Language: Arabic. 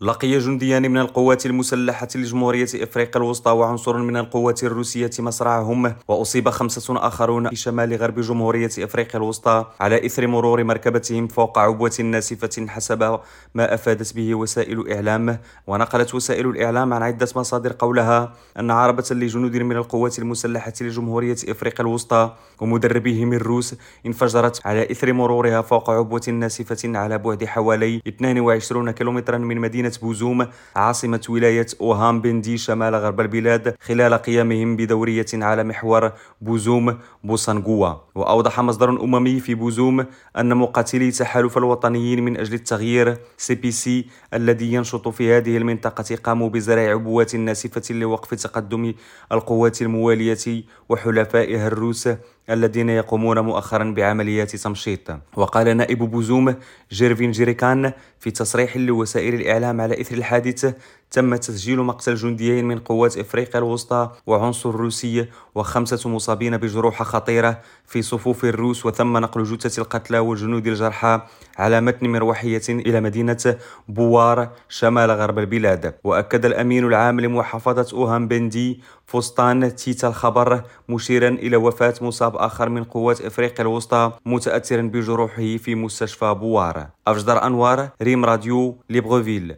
لقي جنديان من القوات المسلحة لجمهورية إفريقيا الوسطى وعنصر من القوات الروسية مصرعهم وأصيب خمسة آخرون في شمال غرب جمهورية إفريقيا الوسطى على إثر مرور مركبتهم فوق عبوة ناسفة حسب ما أفادت به وسائل الإعلام ونقلت وسائل الإعلام عن عدة مصادر قولها أن عربة لجنود من القوات المسلحة لجمهورية إفريقيا الوسطى ومدربيهم الروس انفجرت على إثر مرورها فوق عبوة ناسفة على بعد حوالي 22 كيلومترا من مدينة بوزوم عاصمة ولاية أوهام بندي شمال غرب البلاد خلال قيامهم بدورية على محور بوزوم بوسانغوا. وأوضح مصدر أممي في بوزوم أن مقاتلي تحالف الوطنيين من أجل التغيير CPC الذي ينشط في هذه المنطقة قاموا بزرع عبوات ناسفة لوقف تقدم القوات الموالية وحلفائها الروس الذين يقومون مؤخرا بعمليات تمشيط وقال نائب بوزوم جيرفين جيريكان في تصريح لوسائل الإعلام على إثر الحادث تم تسجيل مقتل جنديين من قوات إفريقيا الوسطى وعنصر روسي وخمسة مصابين بجروح خطيرة في صفوف الروس وتم نقل جثة القتلى والجنود الجرحى على متن مروحية إلى مدينة بوار شمال غرب البلاد. وأكد الأمين العام لمحافظة أوهام بندي فستان تيتا الخبر مشيرا إلى وفاة مصاب آخر من قوات إفريقيا الوسطى متأثرا بجروحه في مستشفى بوار. أفجدر أنوار ريم راديو ليبغوفيل.